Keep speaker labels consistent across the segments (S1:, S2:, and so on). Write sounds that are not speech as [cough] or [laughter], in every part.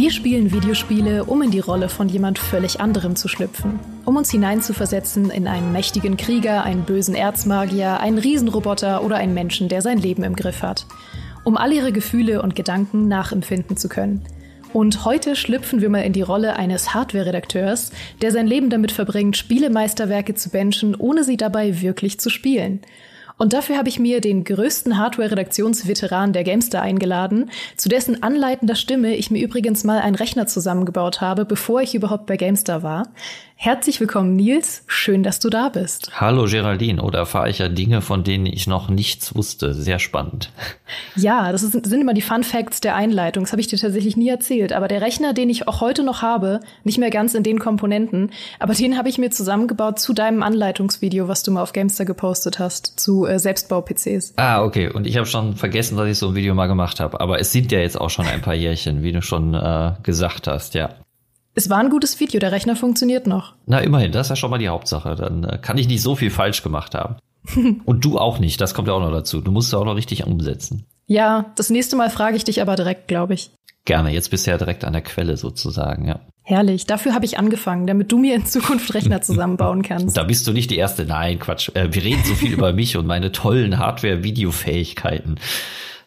S1: Wir spielen Videospiele, um in die Rolle von jemand völlig anderem zu schlüpfen. Um uns hineinzuversetzen in einen mächtigen Krieger, einen bösen Erzmagier, einen Riesenroboter oder einen Menschen, der sein Leben im Griff hat. Um all ihre Gefühle und Gedanken nachempfinden zu können. Und heute schlüpfen wir mal in die Rolle eines Hardware-Redakteurs, der sein Leben damit verbringt, Spielemeisterwerke zu benchen, ohne sie dabei wirklich zu spielen. Und dafür habe ich mir den größten Hardware-Redaktionsveteran der Gamester eingeladen, zu dessen anleitender Stimme ich mir übrigens mal einen Rechner zusammengebaut habe, bevor ich überhaupt bei Gamester war. Herzlich willkommen, Nils. Schön, dass du da bist.
S2: Hallo, Geraldine. Oder erfahre ich ja Dinge, von denen ich noch nichts wusste. Sehr spannend.
S1: Ja, das ist, sind immer die Fun Facts der Einleitung. Das habe ich dir tatsächlich nie erzählt. Aber der Rechner, den ich auch heute noch habe, nicht mehr ganz in den Komponenten, aber den habe ich mir zusammengebaut zu deinem Anleitungsvideo, was du mal auf Gamester gepostet hast, zu äh, Selbstbau-PCs.
S2: Ah, okay. Und ich habe schon vergessen, dass ich so ein Video mal gemacht habe. Aber es sind ja jetzt auch schon ein paar Jährchen, wie du schon äh, gesagt hast, ja.
S1: Es war ein gutes Video, der Rechner funktioniert noch.
S2: Na, immerhin, das ist ja schon mal die Hauptsache. Dann äh, kann ich nicht so viel falsch gemacht haben. [laughs] Und du auch nicht, das kommt ja auch noch dazu. Du musst es auch noch richtig umsetzen.
S1: Ja, das nächste Mal frage ich dich aber direkt, glaube ich.
S2: Gerne, jetzt bist du ja direkt an der Quelle sozusagen, ja.
S1: Herrlich, dafür habe ich angefangen, damit du mir in Zukunft Rechner [laughs] zusammenbauen kannst.
S2: Da bist du nicht die Erste. Nein, Quatsch. Äh, wir reden so viel über mich und meine tollen Hardware-Videofähigkeiten.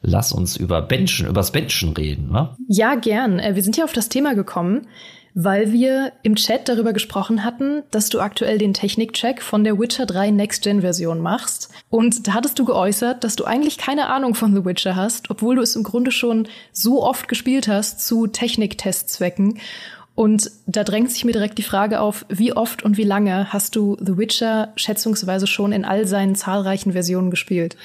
S2: Lass uns über Benchen, übers Benchen reden, ne?
S1: Ja, gern. Äh, wir sind ja auf das Thema gekommen, weil wir im Chat darüber gesprochen hatten, dass du aktuell den Technikcheck von der Witcher 3 Next-Gen-Version machst. Und da hattest du geäußert, dass du eigentlich keine Ahnung von The Witcher hast, obwohl du es im Grunde schon so oft gespielt hast zu Techniktestzwecken. Und da drängt sich mir direkt die Frage auf, wie oft und wie lange hast du The Witcher schätzungsweise schon in all seinen zahlreichen Versionen gespielt?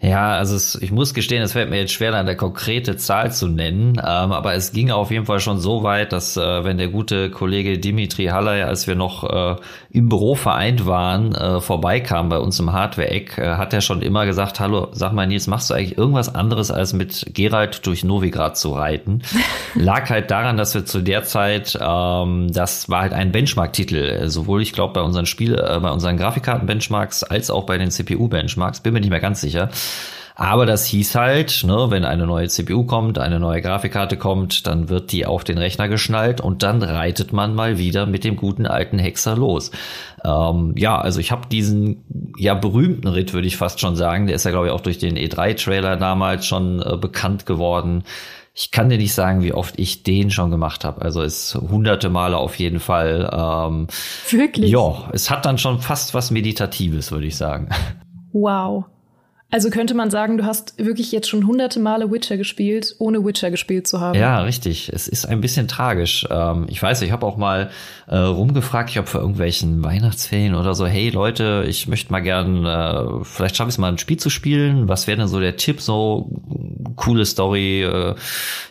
S2: Ja, also es, ich muss gestehen, es fällt mir jetzt schwer, eine konkrete Zahl zu nennen, ähm, aber es ging auf jeden Fall schon so weit, dass äh, wenn der gute Kollege Dimitri Haller, als wir noch äh, im Büro vereint waren, äh, vorbeikam bei uns im Hardware-Eck, äh, hat er schon immer gesagt, hallo, sag mal Nils, machst du eigentlich irgendwas anderes, als mit Gerald durch Novigrad zu reiten? [laughs] Lag halt daran, dass wir zu der Zeit, ähm, das war halt ein Benchmark-Titel, äh, sowohl ich glaube bei unseren Spiel, äh, bei unseren Grafikkarten-Benchmarks als auch bei den CPU-Benchmarks, bin mir nicht mehr ganz sicher. Aber das hieß halt, ne, wenn eine neue CPU kommt, eine neue Grafikkarte kommt, dann wird die auf den Rechner geschnallt und dann reitet man mal wieder mit dem guten alten Hexer los. Ähm, ja, also ich habe diesen ja berühmten Ritt, würde ich fast schon sagen. Der ist ja, glaube ich, auch durch den E3-Trailer damals schon äh, bekannt geworden. Ich kann dir nicht sagen, wie oft ich den schon gemacht habe. Also es hunderte Male auf jeden Fall. Ähm,
S1: Wirklich?
S2: Ja, es hat dann schon fast was Meditatives, würde ich sagen.
S1: Wow. Also könnte man sagen, du hast wirklich jetzt schon hunderte Male Witcher gespielt, ohne Witcher gespielt zu haben.
S2: Ja, richtig. Es ist ein bisschen tragisch. Ähm, ich weiß, ich habe auch mal äh, rumgefragt, ich habe für irgendwelchen Weihnachtsferien oder so, hey Leute, ich möchte mal gern, äh, vielleicht schaffe ich es mal ein Spiel zu spielen. Was wäre denn so der Tipp? So coole Story. Äh,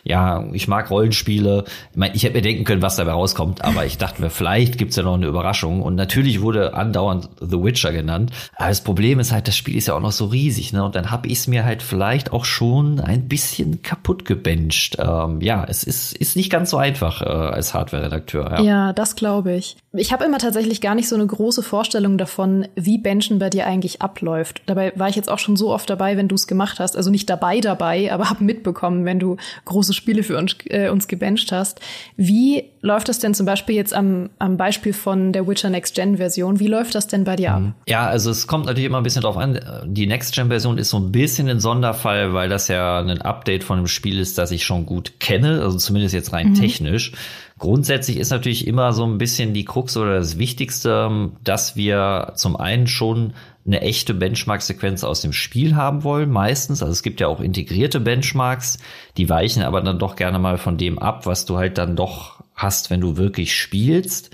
S2: ja, ich mag Rollenspiele. Ich meine, ich hätte mir denken können, was dabei rauskommt, aber ich dachte mir, vielleicht gibt's ja noch eine Überraschung. Und natürlich wurde andauernd The Witcher genannt. Aber das Problem ist halt, das Spiel ist ja auch noch so riesig nicht. Ne? Und dann habe ich es mir halt vielleicht auch schon ein bisschen kaputt gebencht. Ähm, ja, es ist, ist nicht ganz so einfach äh, als Hardware-Redakteur.
S1: Ja. ja, das glaube ich. Ich habe immer tatsächlich gar nicht so eine große Vorstellung davon, wie Benchen bei dir eigentlich abläuft. Dabei war ich jetzt auch schon so oft dabei, wenn du es gemacht hast. Also nicht dabei dabei, aber habe mitbekommen, wenn du große Spiele für uns, äh, uns gebencht hast. Wie läuft das denn zum Beispiel jetzt am, am Beispiel von der Witcher Next Gen Version? Wie läuft das denn bei dir ab? Mhm.
S2: Ja, also es kommt natürlich immer ein bisschen drauf an. Die Next Gen Version ist so ein bisschen ein Sonderfall, weil das ja ein Update von einem Spiel ist, das ich schon gut kenne, also zumindest jetzt rein mhm. technisch. Grundsätzlich ist natürlich immer so ein bisschen die Krux oder das Wichtigste, dass wir zum einen schon eine echte Benchmark-Sequenz aus dem Spiel haben wollen, meistens. Also es gibt ja auch integrierte Benchmarks, die weichen aber dann doch gerne mal von dem ab, was du halt dann doch hast, wenn du wirklich spielst.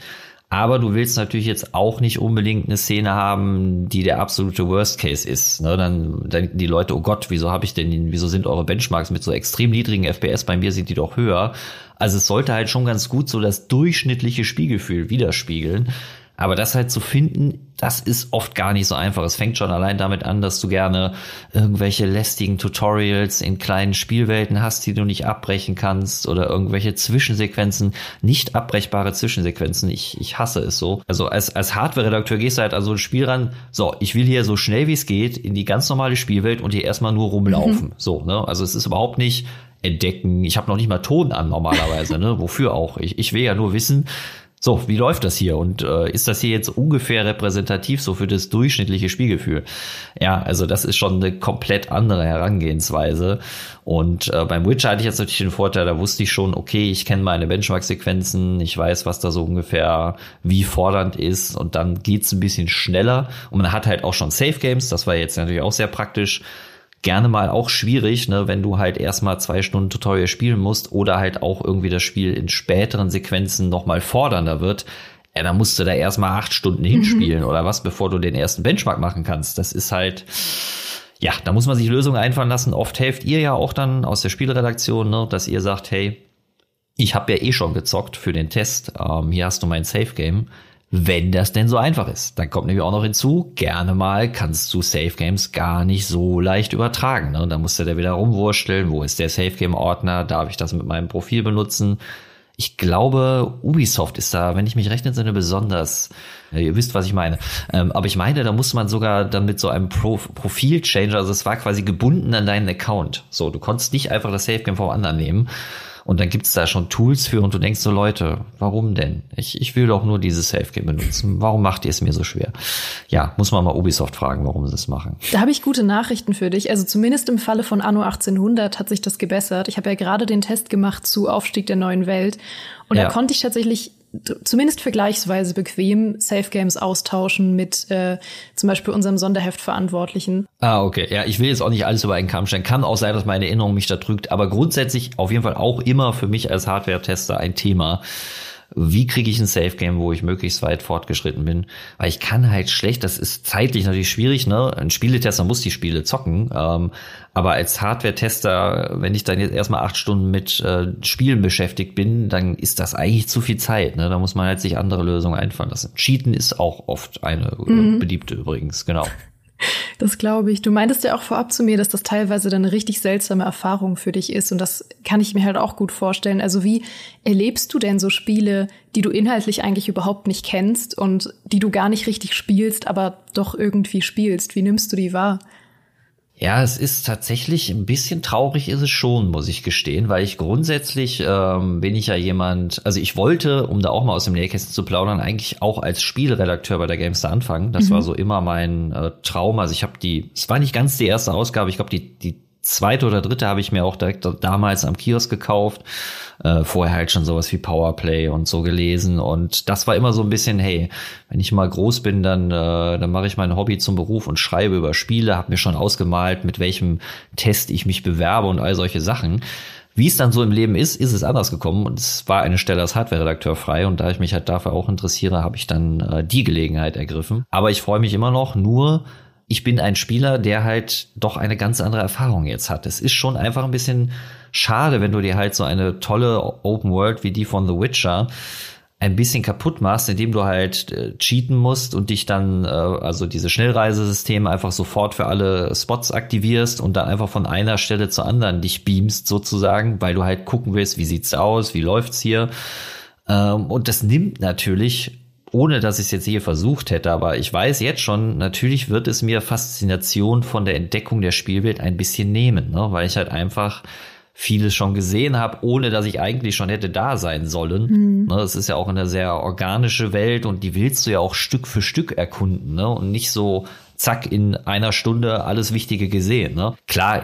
S2: Aber du willst natürlich jetzt auch nicht unbedingt eine Szene haben, die der absolute Worst Case ist. Ne? Dann denken die Leute, oh Gott, wieso habe ich denn, wieso sind eure Benchmarks mit so extrem niedrigen FPS? Bei mir sind die doch höher. Also es sollte halt schon ganz gut so das durchschnittliche Spielgefühl widerspiegeln. Aber das halt zu finden, das ist oft gar nicht so einfach. Es fängt schon allein damit an, dass du gerne irgendwelche lästigen Tutorials in kleinen Spielwelten hast, die du nicht abbrechen kannst oder irgendwelche Zwischensequenzen, nicht abbrechbare Zwischensequenzen. Ich, ich hasse es so. Also als, als Hardware-Redakteur gehst du halt an so ein Spiel ran, so, ich will hier so schnell wie es geht in die ganz normale Spielwelt und hier erstmal nur rumlaufen. Mhm. So, ne? Also es ist überhaupt nicht entdecken. Ich habe noch nicht mal Ton an normalerweise, ne? [laughs] Wofür auch? Ich, ich will ja nur wissen, so, wie läuft das hier? Und äh, ist das hier jetzt ungefähr repräsentativ so für das durchschnittliche Spielgefühl? Ja, also das ist schon eine komplett andere Herangehensweise. Und äh, beim Witcher hatte ich jetzt natürlich den Vorteil, da wusste ich schon, okay, ich kenne meine Benchmark-Sequenzen, ich weiß, was da so ungefähr wie fordernd ist und dann geht's ein bisschen schneller. Und man hat halt auch schon Safe Games, das war jetzt natürlich auch sehr praktisch gerne mal auch schwierig, ne, wenn du halt erstmal zwei Stunden Tutorial spielen musst oder halt auch irgendwie das Spiel in späteren Sequenzen nochmal fordernder wird. Ja, dann musst du da erstmal acht Stunden hinspielen mhm. oder was, bevor du den ersten Benchmark machen kannst. Das ist halt, ja, da muss man sich Lösungen einfallen lassen. Oft helft ihr ja auch dann aus der Spielredaktion, ne, dass ihr sagt, hey, ich habe ja eh schon gezockt für den Test. Ähm, hier hast du mein Safe Game wenn das denn so einfach ist. Dann kommt nämlich auch noch hinzu, gerne mal kannst du Safe Games gar nicht so leicht übertragen. Ne? Da musst du da wieder rumwursteln, wo ist der Safe Game Ordner, darf ich das mit meinem Profil benutzen? Ich glaube, Ubisoft ist da, wenn ich mich recht entsinne, besonders. Ja, ihr wisst, was ich meine. Ähm, aber ich meine, da muss man sogar dann mit so einem Pro Profil-Changer, also es war quasi gebunden an deinen Account. So, du konntest nicht einfach das Safe Game vom anderen nehmen. Und dann gibt's da schon Tools für und du denkst so, Leute, warum denn? Ich, ich will doch nur dieses Safe-Game benutzen. Warum macht ihr es mir so schwer? Ja, muss man mal Ubisoft fragen, warum sie es machen.
S1: Da habe ich gute Nachrichten für dich. Also zumindest im Falle von Anno 1800 hat sich das gebessert. Ich habe ja gerade den Test gemacht zu Aufstieg der neuen Welt. Und ja. da konnte ich tatsächlich zumindest vergleichsweise bequem Safe Games austauschen mit äh, zum Beispiel unserem Sonderheftverantwortlichen.
S2: Ah, okay. Ja, ich will jetzt auch nicht alles über einen Kamm stellen. Kann auch sein, dass meine Erinnerung mich da trügt, aber grundsätzlich auf jeden Fall auch immer für mich als Hardware-Tester ein Thema wie kriege ich ein Safe Game, wo ich möglichst weit fortgeschritten bin, weil ich kann halt schlecht, das ist zeitlich natürlich schwierig, ne? Ein Spieletester muss die Spiele zocken, ähm, aber als Hardware-Tester, wenn ich dann jetzt erstmal acht Stunden mit äh, Spielen beschäftigt bin, dann ist das eigentlich zu viel Zeit, ne? Da muss man halt sich andere Lösungen einfallen lassen. Cheaten ist auch oft eine äh, mhm. beliebte übrigens, genau. [laughs]
S1: Das glaube ich. Du meintest ja auch vorab zu mir, dass das teilweise dann eine richtig seltsame Erfahrung für dich ist. Und das kann ich mir halt auch gut vorstellen. Also wie erlebst du denn so Spiele, die du inhaltlich eigentlich überhaupt nicht kennst und die du gar nicht richtig spielst, aber doch irgendwie spielst? Wie nimmst du die wahr?
S2: Ja, es ist tatsächlich ein bisschen traurig ist es schon, muss ich gestehen, weil ich grundsätzlich ähm, bin ich ja jemand, also ich wollte, um da auch mal aus dem Nähkästchen zu plaudern, eigentlich auch als Spielredakteur bei der Gamester anfangen. Das mhm. war so immer mein äh, Traum. Also ich habe die, es war nicht ganz die erste Ausgabe, ich glaube die die zweite oder dritte habe ich mir auch direkt damals am Kiosk gekauft. Äh, vorher halt schon sowas wie Powerplay und so gelesen. Und das war immer so ein bisschen, hey, wenn ich mal groß bin, dann, äh, dann mache ich mein Hobby zum Beruf und schreibe über Spiele, habe mir schon ausgemalt, mit welchem Test ich mich bewerbe und all solche Sachen. Wie es dann so im Leben ist, ist es anders gekommen und es war eine Stelle als Hardware-Redakteur frei und da ich mich halt dafür auch interessiere, habe ich dann äh, die Gelegenheit ergriffen. Aber ich freue mich immer noch nur, ich bin ein Spieler, der halt doch eine ganz andere Erfahrung jetzt hat. Es ist schon einfach ein bisschen schade, wenn du dir halt so eine tolle Open World wie die von The Witcher ein bisschen kaputt machst, indem du halt äh, cheaten musst und dich dann, äh, also diese Schnellreisesysteme einfach sofort für alle Spots aktivierst und dann einfach von einer Stelle zur anderen dich beamst sozusagen, weil du halt gucken willst, wie sieht's aus, wie läuft's hier. Ähm, und das nimmt natürlich ohne dass ich es jetzt hier versucht hätte, aber ich weiß jetzt schon, natürlich wird es mir Faszination von der Entdeckung der Spielwelt ein bisschen nehmen, ne? weil ich halt einfach vieles schon gesehen habe, ohne dass ich eigentlich schon hätte da sein sollen. Mhm. Ne, es ist ja auch eine sehr organische Welt und die willst du ja auch Stück für Stück erkunden ne? und nicht so zack in einer Stunde alles Wichtige gesehen. Ne? Klar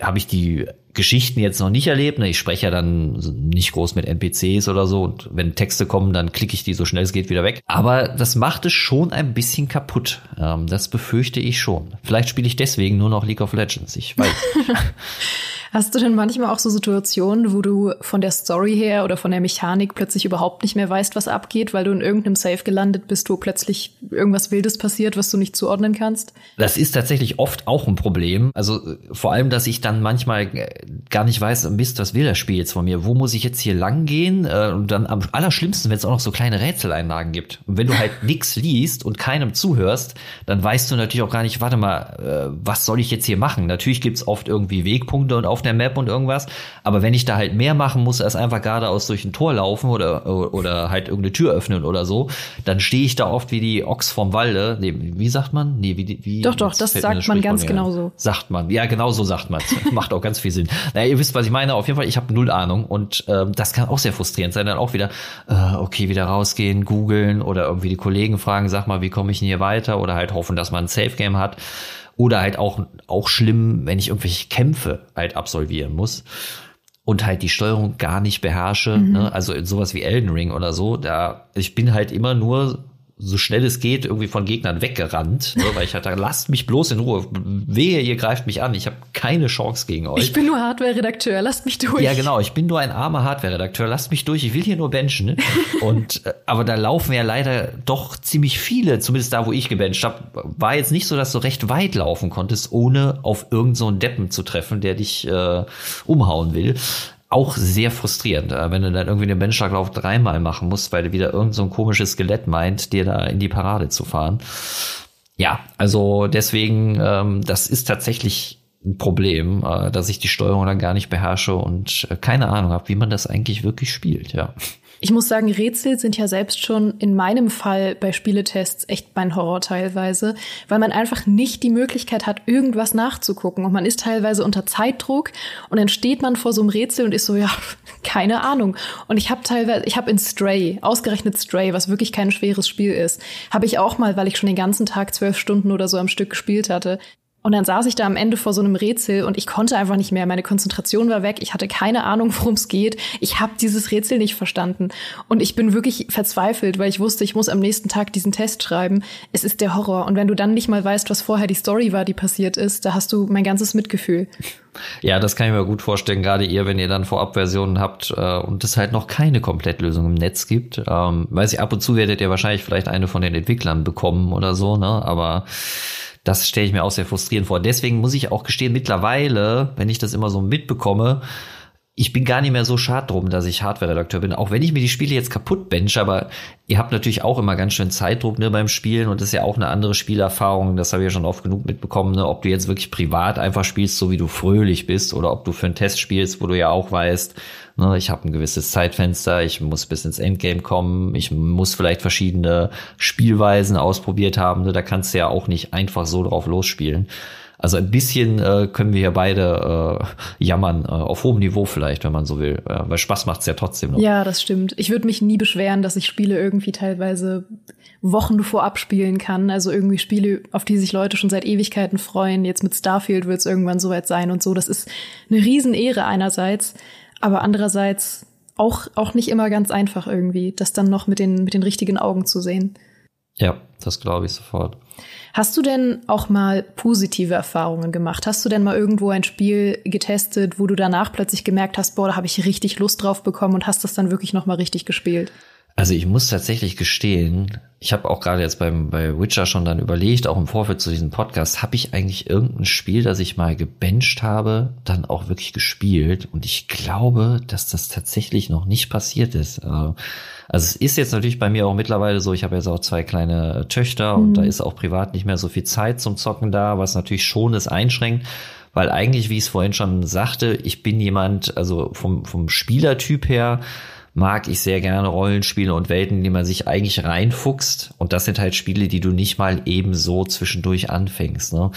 S2: habe ich die Geschichten jetzt noch nicht erlebt. Ne? Ich spreche ja dann nicht groß mit NPCs oder so und wenn Texte kommen, dann klicke ich die so schnell es geht wieder weg. Aber das macht es schon ein bisschen kaputt. Ähm, das befürchte ich schon. Vielleicht spiele ich deswegen nur noch League of Legends. Ich weiß. [laughs]
S1: Hast du denn manchmal auch so Situationen, wo du von der Story her oder von der Mechanik plötzlich überhaupt nicht mehr weißt, was abgeht, weil du in irgendeinem Safe gelandet bist, wo plötzlich irgendwas Wildes passiert, was du nicht zuordnen kannst?
S2: Das ist tatsächlich oft auch ein Problem. Also vor allem, dass ich dann manchmal äh, gar nicht weiß, Mist, was will das Spiel jetzt von mir? Wo muss ich jetzt hier lang gehen? Äh, und dann am allerschlimmsten, wenn es auch noch so kleine Rätseleinlagen gibt. Und wenn du halt [laughs] nichts liest und keinem zuhörst, dann weißt du natürlich auch gar nicht, warte mal, äh, was soll ich jetzt hier machen? Natürlich gibt's oft irgendwie Wegpunkte und auf der Map und irgendwas. Aber wenn ich da halt mehr machen muss, als einfach geradeaus durch ein Tor laufen oder, oder halt irgendeine Tür öffnen oder so, dann stehe ich da oft wie die Ochs vom Walde. Nee, wie sagt man? Nee, wie, wie
S1: Doch, doch, das sagt man ganz genau so.
S2: Sagt man. Ja, genau so sagt man. [laughs] Macht auch ganz viel Sinn. Naja, ihr wisst, was ich meine. Auf jeden Fall, ich habe null Ahnung und ähm, das kann auch sehr frustrierend sein. Dann auch wieder, äh, okay, wieder rausgehen, googeln oder irgendwie die Kollegen fragen, sag mal, wie komme ich denn hier weiter? Oder halt hoffen, dass man ein Safe Game hat. Oder halt auch, auch schlimm, wenn ich irgendwelche Kämpfe halt absolvieren muss und halt die Steuerung gar nicht beherrsche. Mhm. Ne? Also in sowas wie Elden Ring oder so, da ich bin halt immer nur so schnell es geht irgendwie von Gegnern weggerannt, ne, weil ich hatte, lasst mich bloß in Ruhe. Wehe, ihr greift mich an. Ich habe keine Chance gegen euch.
S1: Ich bin nur Hardware-Redakteur, lasst mich durch.
S2: Ja, genau, ich bin nur ein armer Hardware-Redakteur, lasst mich durch. Ich will hier nur benchen. Ne? Und äh, aber da laufen ja leider doch ziemlich viele, zumindest da, wo ich gebencht habe, war jetzt nicht so, dass du recht weit laufen konntest, ohne auf irgendeinen so Deppen zu treffen, der dich äh, umhauen will auch sehr frustrierend, äh, wenn du dann irgendwie den Benchschlaglauf dreimal machen musst, weil du wieder irgend so ein komisches Skelett meint, dir da in die Parade zu fahren. Ja, also deswegen, ähm, das ist tatsächlich ein Problem, äh, dass ich die Steuerung dann gar nicht beherrsche und äh, keine Ahnung habe, wie man das eigentlich wirklich spielt, ja.
S1: Ich muss sagen, Rätsel sind ja selbst schon in meinem Fall bei Spieletests echt mein Horror teilweise, weil man einfach nicht die Möglichkeit hat, irgendwas nachzugucken. Und man ist teilweise unter Zeitdruck und dann steht man vor so einem Rätsel und ist so, ja, [laughs] keine Ahnung. Und ich habe teilweise, ich habe in Stray, ausgerechnet Stray, was wirklich kein schweres Spiel ist, habe ich auch mal, weil ich schon den ganzen Tag zwölf Stunden oder so am Stück gespielt hatte, und dann saß ich da am Ende vor so einem Rätsel und ich konnte einfach nicht mehr. Meine Konzentration war weg. Ich hatte keine Ahnung, worum es geht. Ich habe dieses Rätsel nicht verstanden. Und ich bin wirklich verzweifelt, weil ich wusste, ich muss am nächsten Tag diesen Test schreiben. Es ist der Horror. Und wenn du dann nicht mal weißt, was vorher die Story war, die passiert ist, da hast du mein ganzes Mitgefühl.
S2: Ja, das kann ich mir gut vorstellen, gerade ihr, wenn ihr dann Vorabversionen habt äh, und es halt noch keine Komplettlösung im Netz gibt. Ähm, weiß ich, ab und zu werdet ihr wahrscheinlich vielleicht eine von den Entwicklern bekommen oder so, ne? Aber das stelle ich mir auch sehr frustrierend vor. Deswegen muss ich auch gestehen, mittlerweile, wenn ich das immer so mitbekomme, ich bin gar nicht mehr so schad drum, dass ich Hardware-Redakteur bin. Auch wenn ich mir die Spiele jetzt kaputt bench, aber ihr habt natürlich auch immer ganz schön Zeitdruck ne, beim Spielen und das ist ja auch eine andere Spielerfahrung. Das habe ich ja schon oft genug mitbekommen, ne, ob du jetzt wirklich privat einfach spielst, so wie du fröhlich bist, oder ob du für einen Test spielst, wo du ja auch weißt, Ne, ich habe ein gewisses Zeitfenster, ich muss bis ins Endgame kommen, ich muss vielleicht verschiedene Spielweisen ausprobiert haben. Ne, da kannst du ja auch nicht einfach so drauf losspielen. Also ein bisschen äh, können wir hier beide äh, jammern, äh, auf hohem Niveau vielleicht, wenn man so will. Äh, weil Spaß macht's ja trotzdem noch.
S1: Ja, das stimmt. Ich würde mich nie beschweren, dass ich Spiele irgendwie teilweise Wochen vorab spielen kann. Also irgendwie Spiele, auf die sich Leute schon seit Ewigkeiten freuen. Jetzt mit Starfield wird es irgendwann soweit sein und so. Das ist eine Riesenehre einerseits aber andererseits auch, auch nicht immer ganz einfach irgendwie, das dann noch mit den, mit den richtigen Augen zu sehen.
S2: Ja, das glaube ich sofort.
S1: Hast du denn auch mal positive Erfahrungen gemacht? Hast du denn mal irgendwo ein Spiel getestet, wo du danach plötzlich gemerkt hast, boah, da habe ich richtig Lust drauf bekommen und hast das dann wirklich noch mal richtig gespielt?
S2: Also ich muss tatsächlich gestehen, ich habe auch gerade jetzt beim bei Witcher schon dann überlegt, auch im Vorfeld zu diesem Podcast, habe ich eigentlich irgendein Spiel, das ich mal gebencht habe, dann auch wirklich gespielt? Und ich glaube, dass das tatsächlich noch nicht passiert ist. Äh, also es ist jetzt natürlich bei mir auch mittlerweile so, ich habe jetzt auch zwei kleine Töchter mhm. und da ist auch privat nicht mehr so viel Zeit zum Zocken da, was natürlich schon das einschränkt weil eigentlich, wie ich es vorhin schon sagte, ich bin jemand, also vom, vom Spielertyp her, mag ich sehr gerne Rollenspiele und Welten, in die man sich eigentlich reinfuchst. Und das sind halt Spiele, die du nicht mal eben so zwischendurch anfängst. Ne?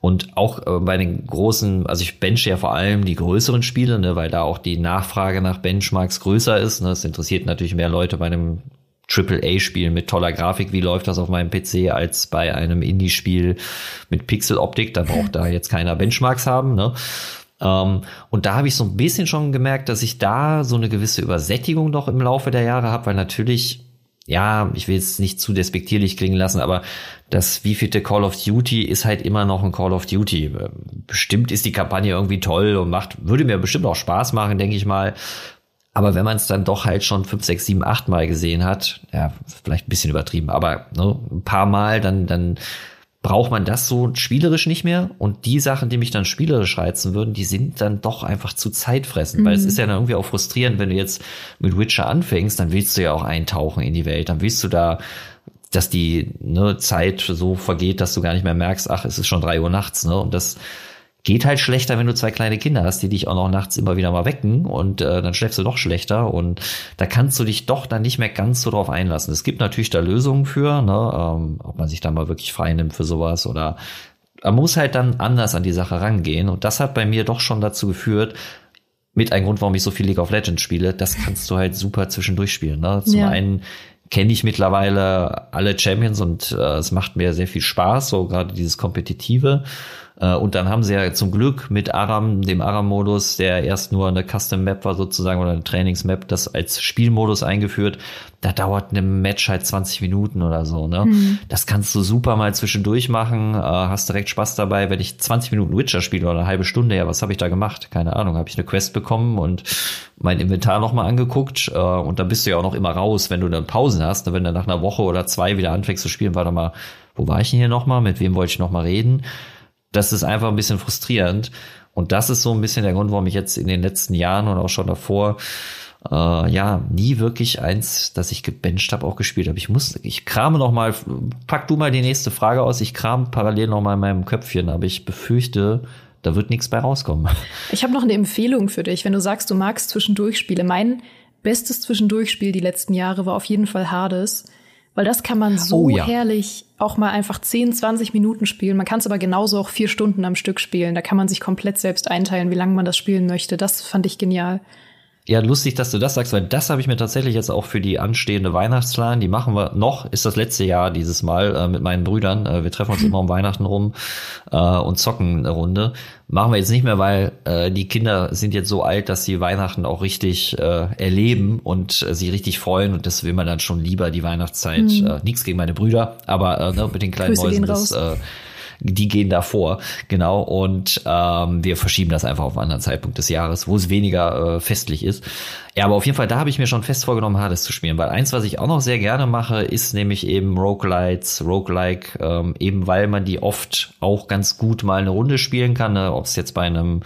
S2: Und auch äh, bei den großen, also ich benche ja vor allem die größeren Spiele, ne, weil da auch die Nachfrage nach Benchmarks größer ist. Ne. Das interessiert natürlich mehr Leute bei einem AAA-Spiel mit toller Grafik, wie läuft das auf meinem PC, als bei einem Indie-Spiel mit Pixeloptik. Da braucht da jetzt keiner Benchmarks haben. Ne? Ähm, und da habe ich so ein bisschen schon gemerkt, dass ich da so eine gewisse Übersättigung noch im Laufe der Jahre habe, weil natürlich ja, ich will es nicht zu despektierlich klingen lassen, aber das wievielte Call of Duty ist halt immer noch ein Call of Duty. Bestimmt ist die Kampagne irgendwie toll und macht, würde mir bestimmt auch Spaß machen, denke ich mal. Aber wenn man es dann doch halt schon fünf, sechs, sieben, acht Mal gesehen hat, ja, vielleicht ein bisschen übertrieben, aber ne, ein paar Mal, dann, dann braucht man das so spielerisch nicht mehr. Und die Sachen, die mich dann spielerisch reizen würden, die sind dann doch einfach zu zeitfressend. Mhm. Weil es mhm. ist ja dann irgendwie auch frustrierend, wenn du jetzt mit Witcher anfängst, dann willst du ja auch eintauchen in die Welt. Dann willst du da dass die ne, Zeit so vergeht, dass du gar nicht mehr merkst, ach, es ist schon drei Uhr nachts, ne? Und das geht halt schlechter, wenn du zwei kleine Kinder hast, die dich auch noch nachts immer wieder mal wecken und äh, dann schläfst du doch schlechter und da kannst du dich doch dann nicht mehr ganz so drauf einlassen. Es gibt natürlich da Lösungen für, ne, ähm, ob man sich da mal wirklich frei nimmt für sowas oder man muss halt dann anders an die Sache rangehen und das hat bei mir doch schon dazu geführt, mit ein Grund, warum ich so viel League of Legends spiele, das kannst du halt super zwischendurch spielen. Ne? Zum ja. einen kenne ich mittlerweile alle Champions und äh, es macht mir sehr viel Spaß, so gerade dieses Kompetitive. Äh, und dann haben sie ja zum Glück mit Aram, dem Aram-Modus, der erst nur eine Custom-Map war sozusagen oder eine Trainings-Map, das als Spielmodus eingeführt. Da dauert eine Match halt 20 Minuten oder so. Ne? Mhm. Das kannst du super mal zwischendurch machen, äh, hast direkt Spaß dabei. Wenn ich 20 Minuten Witcher spiele oder eine halbe Stunde, ja, was habe ich da gemacht? Keine Ahnung, habe ich eine Quest bekommen und mein Inventar nochmal angeguckt äh, und dann bist du ja auch noch immer raus, wenn du dann Pausen hast. Wenn du nach einer Woche oder zwei wieder anfängst zu spielen, warte mal, wo war ich denn hier nochmal? Mit wem wollte ich nochmal reden? Das ist einfach ein bisschen frustrierend. Und das ist so ein bisschen der Grund, warum ich jetzt in den letzten Jahren und auch schon davor äh, ja nie wirklich eins, das ich gebencht habe, auch gespielt habe. Ich muss, ich krame noch mal, pack du mal die nächste Frage aus. Ich kram parallel noch mal in meinem Köpfchen, aber ich befürchte, da wird nichts bei rauskommen. [laughs]
S1: Ich habe noch eine Empfehlung für dich, wenn du sagst, du magst Zwischendurchspiele. Mein bestes Zwischendurchspiel die letzten Jahre war auf jeden Fall Hades. Weil das kann man so oh, ja. herrlich auch mal einfach 10, 20 Minuten spielen. Man kann es aber genauso auch vier Stunden am Stück spielen. Da kann man sich komplett selbst einteilen, wie lange man das spielen möchte. Das fand ich genial.
S2: Ja, lustig, dass du das sagst, weil das habe ich mir tatsächlich jetzt auch für die anstehende Weihnachtsplan, die machen wir noch, ist das letzte Jahr dieses Mal äh, mit meinen Brüdern. Äh, wir treffen uns immer um Weihnachten rum äh, und zocken eine Runde. Machen wir jetzt nicht mehr, weil äh, die Kinder sind jetzt so alt, dass sie Weihnachten auch richtig äh, erleben und äh, sie richtig freuen und das will man dann schon lieber die Weihnachtszeit. Mhm. Nichts gegen meine Brüder, aber ne, mit den kleinen Grüße Mäusen das die gehen davor, genau. Und ähm, wir verschieben das einfach auf einen anderen Zeitpunkt des Jahres, wo es weniger äh, festlich ist. Ja, aber auf jeden Fall, da habe ich mir schon fest vorgenommen, Hades zu spielen, weil eins, was ich auch noch sehr gerne mache, ist nämlich eben Roguelites, Roguelike, ähm, eben weil man die oft auch ganz gut mal eine Runde spielen kann, ne? ob es jetzt bei einem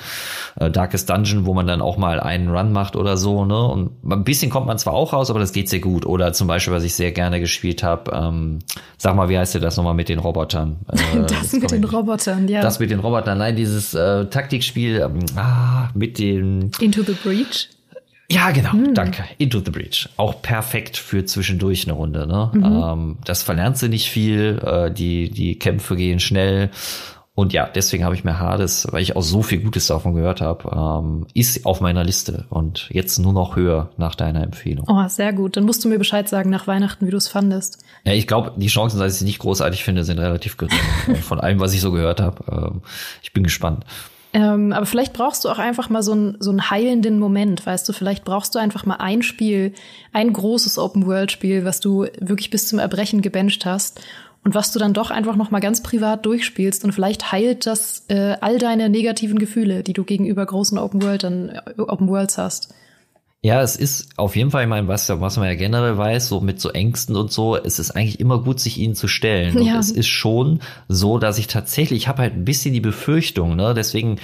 S2: äh, Darkest Dungeon, wo man dann auch mal einen Run macht oder so, ne? Und ein bisschen kommt man zwar auch raus, aber das geht sehr gut. Oder zum Beispiel, was ich sehr gerne gespielt habe, ähm, sag mal, wie heißt dir das nochmal mit den Robotern? [laughs]
S1: Äh, das mit den Robotern, ja.
S2: Das mit den Robotern, nein, dieses äh, Taktikspiel, ähm, ah, mit den
S1: Into the Breach.
S2: Ja, genau, hm. danke. Into the Breach. Auch perfekt für zwischendurch eine Runde. Ne? Mhm. Ähm, das verlernst du nicht viel, äh, die, die Kämpfe gehen schnell. Und ja, deswegen habe ich mir Hades, weil ich auch so viel Gutes davon gehört habe, ähm, ist auf meiner Liste und jetzt nur noch höher nach deiner Empfehlung.
S1: Oh, sehr gut. Dann musst du mir Bescheid sagen nach Weihnachten, wie du es fandest.
S2: Ja, ich glaube, die Chancen, dass ich sie nicht großartig finde, sind relativ gering. [laughs] von allem, was ich so gehört habe. Ähm, ich bin gespannt.
S1: Ähm, aber vielleicht brauchst du auch einfach mal so, ein, so einen heilenden Moment, weißt du? Vielleicht brauchst du einfach mal ein Spiel, ein großes Open-World-Spiel, was du wirklich bis zum Erbrechen gebencht hast und was du dann doch einfach noch mal ganz privat durchspielst und vielleicht heilt das äh, all deine negativen Gefühle, die du gegenüber großen Open World dann äh, Open Worlds hast.
S2: Ja, es ist auf jeden Fall, ich meine, was, was man ja generell weiß, so mit so Ängsten und so, es ist eigentlich immer gut, sich ihnen zu stellen. Ja. Und es ist schon so, dass ich tatsächlich, ich habe halt ein bisschen die Befürchtung, ne, deswegen,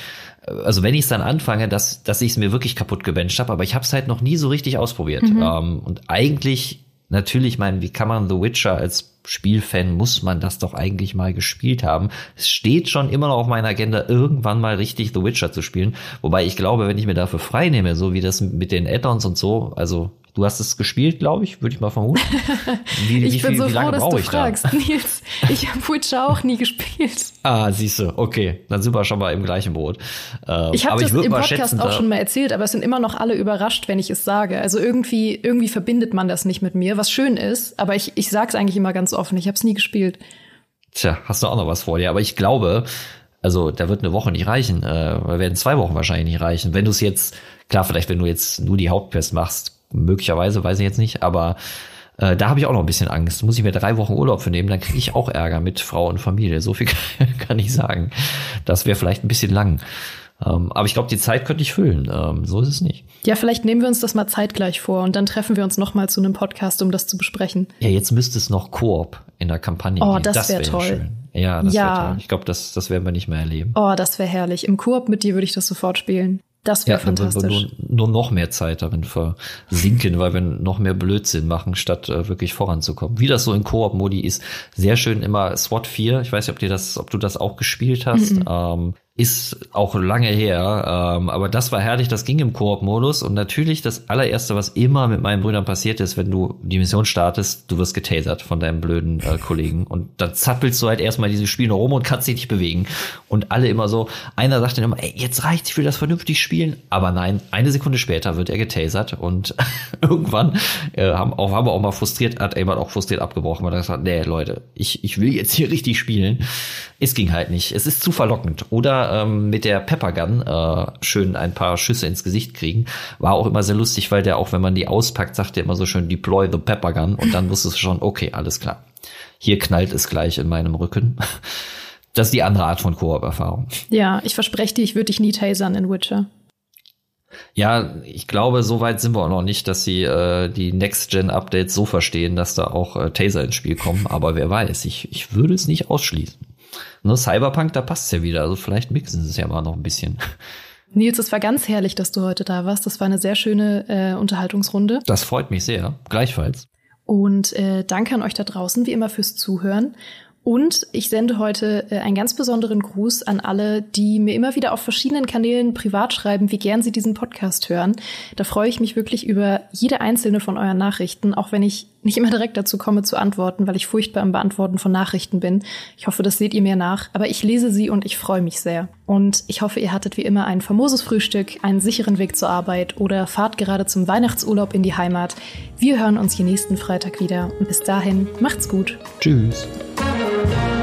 S2: äh, also wenn ich es dann anfange, dass, dass ich es mir wirklich kaputt gebencht habe, aber ich habe es halt noch nie so richtig ausprobiert. Mhm. Ähm, und eigentlich, natürlich, mein, wie kann man The Witcher als Spielfan muss man das doch eigentlich mal gespielt haben. Es steht schon immer noch auf meiner Agenda, irgendwann mal richtig The Witcher zu spielen. Wobei ich glaube, wenn ich mir dafür frei nehme, so wie das mit den Add-ons und so, also Du hast es gespielt, glaube ich, würde ich mal vermuten. [laughs]
S1: Wie, ich wie bin viel, so wie lange froh, dass du fragst, da? Nils. [laughs] Ich habe Witcher auch nie gespielt.
S2: Ah, siehst du, okay. Dann sind wir schon mal im gleichen Boot.
S1: Ähm, ich habe das im Podcast schätzen, auch schon mal erzählt, aber es sind immer noch alle überrascht, wenn ich es sage. Also irgendwie, irgendwie verbindet man das nicht mit mir, was schön ist, aber ich, ich sage es eigentlich immer ganz offen. Ich habe es nie gespielt.
S2: Tja, hast du auch noch was vor dir. Aber ich glaube, also da wird eine Woche nicht reichen. Äh, werden zwei Wochen wahrscheinlich nicht reichen. Wenn du es jetzt, klar, vielleicht wenn du jetzt nur die Hauptquest machst, möglicherweise, weiß ich jetzt nicht, aber Äh, da habe ich auch noch ein bisschen Angst. Muss ich mir drei Wochen Urlaub für nehmen, dann kriege ich auch Ärger mit Frau und Familie. So viel [laughs] kann ich sagen. Das wäre vielleicht ein bisschen lang. Ähm, aber ich glaube, die Zeit könnte ich füllen. Ähm, so ist es nicht.
S1: Ja, vielleicht nehmen wir uns das mal zeitgleich vor und dann treffen wir uns noch mal zu einem Podcast, um das zu besprechen.
S2: Ja, jetzt müsste es noch Koop in der Kampagne
S1: Oh, das, das wäre wär toll. Schön.
S2: Ja, das ja. wäre toll. Ich glaube, das, das werden wir nicht mehr erleben.
S1: Oh, das wäre herrlich. Im Koop mit dir würde ich das sofort spielen. Das wäre ja, fantastisch.
S2: Dann wir nur, nur noch mehr Zeit darin versinken, weil wir noch mehr Blödsinn machen, statt äh, wirklich voranzukommen. Wie das so in Koop-Modi ist. Sehr schön immer SWAT 4. Ich weiß nicht, ob dir das, ob du das auch gespielt hast. -mm. Ähm, ist auch lange her, ähm, aber das war herrlich, das ging im Koop-Modus. Und natürlich das allererste, was immer mit meinen Brüdern passiert ist, wenn du die Mission startest, du wirst getasert von deinem blöden äh, Kollegen. Und dann zappelst du halt erstmal dieses Spiel noch rum und kannst dich nicht bewegen. Und alle immer so, einer sagt dann immer, ey, jetzt reicht's, ich will das vernünftig spielen, aber nein, eine Sekunde später wird er getasert und [laughs] irgendwann äh, haben, auch, haben wir auch mal frustriert, hat jemand auch frustriert abgebrochen, weil er gesagt, nee, Leute, ich, ich will jetzt hier richtig spielen. Es ging halt nicht, es ist zu verlockend. Oder ähm, mit der Peppergun äh, schön ein paar Schüsse ins Gesicht kriegen. War auch immer sehr lustig, weil der auch, wenn man die auspackt, sagt der immer so schön Deploy the Peppergun und dann wusstest du schon, okay, alles klar. Hier knallt es gleich in meinem Rücken. [laughs] Das ist die andere Art von Koop-Erfahrung.
S1: Ja, ich verspreche dir, ich würde dich nie tasern in Witcher.
S2: Ja, ich glaube, so weit sind wir auch noch nicht, dass sie äh, die Next-Gen-Updates so verstehen, dass da auch äh, Taser ins Spiel kommen. Aber wer weiß, ich, ich würde es nicht ausschließen. Nur Cyberpunk, da passt es ja wieder. Also vielleicht mixen sie es ja mal noch ein bisschen.
S1: Nils, es war ganz herrlich, dass du heute da warst. Das war eine sehr schöne äh, Unterhaltungsrunde.
S2: Das freut mich sehr. Gleichfalls.
S1: Und äh, danke an euch da draußen, wie immer, fürs Zuhören. Und ich sende heute äh, einen ganz besonderen Gruß an alle, die mir immer wieder auf verschiedenen Kanälen privat schreiben, wie gern sie diesen Podcast hören. Da freue ich mich wirklich über jede einzelne von euren Nachrichten, auch wenn ich nicht immer direkt dazu komme zu antworten, weil ich furchtbar im Beantworten von Nachrichten bin. Ich hoffe, das seht ihr mir nach, aber ich lese sie und ich freue mich sehr. Und ich hoffe, ihr hattet wie immer ein famoses Frühstück, einen sicheren Weg zur Arbeit oder fahrt gerade zum Weihnachtsurlaub in die Heimat. Wir hören uns hier nächsten Freitag wieder und bis dahin macht's gut.
S2: Tschüss. Thank you.